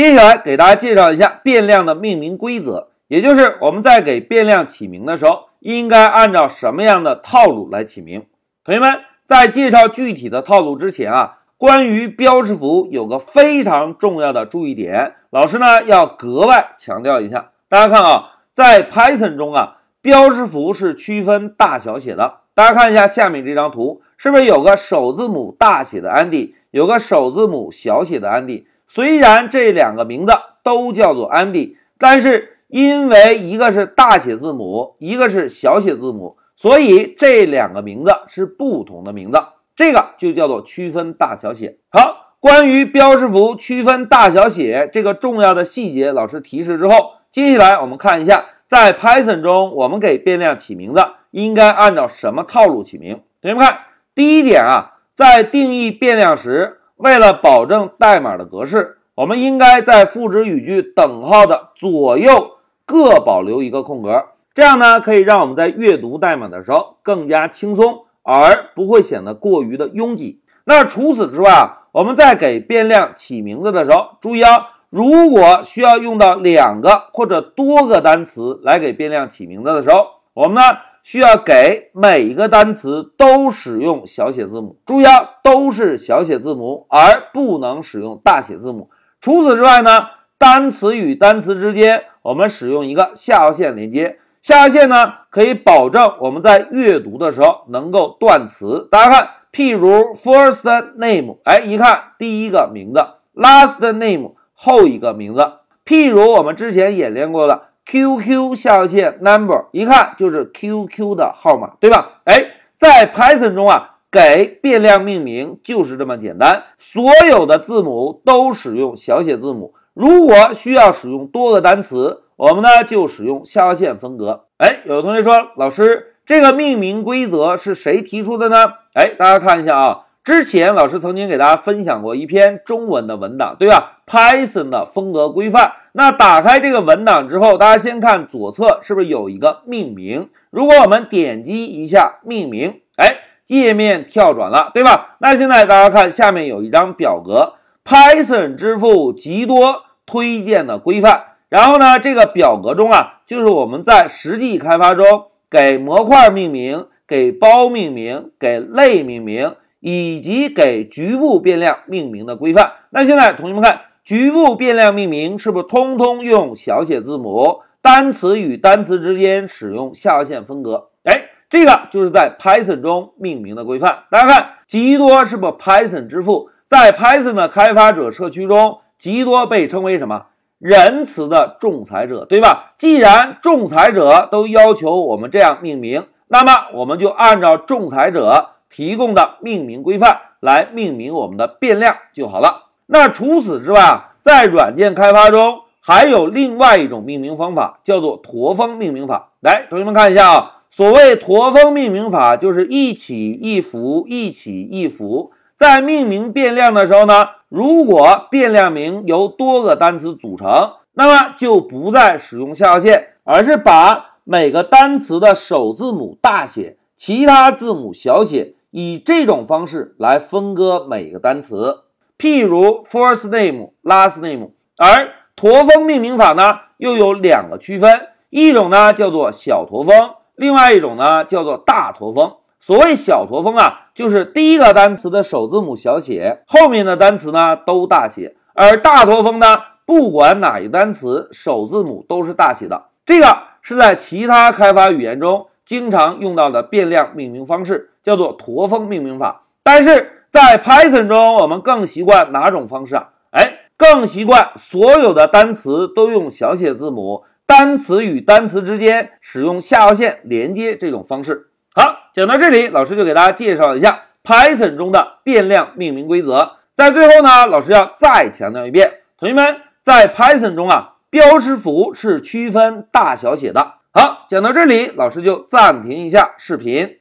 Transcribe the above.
接下来给大家介绍一下变量的命名规则，也就是我们在给变量起名的时候，应该按照什么样的套路来起名。同学们在介绍具体的套路之前啊，关于标识符有个非常重要的注意点，老师呢要格外强调一下。大家看啊，在 Python 中啊，标识符是区分大小写的。大家看一下下面这张图，是不是有个首字母大写的 Andy，有个首字母小写的 Andy？虽然这两个名字都叫做 Andy，但是因为一个是大写字母，一个是小写字母，所以这两个名字是不同的名字。这个就叫做区分大小写。好，关于标识符区分大小写这个重要的细节，老师提示之后，接下来我们看一下，在 Python 中我们给变量起名字应该按照什么套路起名。同学们看，第一点啊，在定义变量时。为了保证代码的格式，我们应该在赋值语句等号的左右各保留一个空格，这样呢可以让我们在阅读代码的时候更加轻松，而不会显得过于的拥挤。那除此之外啊，我们在给变量起名字的时候，注意啊，如果需要用到两个或者多个单词来给变量起名字的时候，我们呢？需要给每一个单词都使用小写字母，注意啊，都是小写字母，而不能使用大写字母。除此之外呢，单词与单词之间我们使用一个下划线连接，下划线呢可以保证我们在阅读的时候能够断词。大家看，譬如 first name，哎，一看第一个名字，last name 后一个名字。譬如我们之前演练过的。QQ 下划线 number 一看就是 QQ 的号码，对吧？哎，在 Python 中啊，给变量命名就是这么简单，所有的字母都使用小写字母。如果需要使用多个单词，我们呢就使用下划线分隔。哎，有的同学说，老师，这个命名规则是谁提出的呢？哎，大家看一下啊。之前老师曾经给大家分享过一篇中文的文档，对吧？Python 的风格规范。那打开这个文档之后，大家先看左侧是不是有一个命名？如果我们点击一下命名，哎，页面跳转了，对吧？那现在大家看下面有一张表格，Python 支付极多推荐的规范。然后呢，这个表格中啊，就是我们在实际开发中给模块命名、给包命名、给类命名。以及给局部变量命名的规范。那现在同学们看，局部变量命名是不是通通用小写字母？单词与单词之间使用下划线分隔。哎，这个就是在 Python 中命名的规范。大家看，极多是不是 Python 之父？在 Python 的开发者社区中，极多被称为什么？仁慈的仲裁者，对吧？既然仲裁者都要求我们这样命名，那么我们就按照仲裁者。提供的命名规范来命名我们的变量就好了。那除此之外啊，在软件开发中还有另外一种命名方法，叫做驼峰命名法。来，同学们看一下啊，所谓驼峰命名法，就是一起一伏，一起一伏。在命名变量的时候呢，如果变量名由多个单词组成，那么就不再使用下划线，而是把每个单词的首字母大写，其他字母小写。以这种方式来分割每个单词，譬如 first name、last name。而驼峰命名法呢，又有两个区分，一种呢叫做小驼峰，另外一种呢叫做大驼峰。所谓小驼峰啊，就是第一个单词的首字母小写，后面的单词呢都大写；而大驼峰呢，不管哪一单词首字母都是大写的。这个是在其他开发语言中。经常用到的变量命名方式叫做驼峰命名法，但是在 Python 中，我们更习惯哪种方式啊？哎，更习惯所有的单词都用小写字母，单词与单词之间使用下划线连接这种方式。好，讲到这里，老师就给大家介绍一下 Python 中的变量命名规则。在最后呢，老师要再强调一遍，同学们在 Python 中啊，标识符是区分大小写的。讲到这里，老师就暂停一下视频。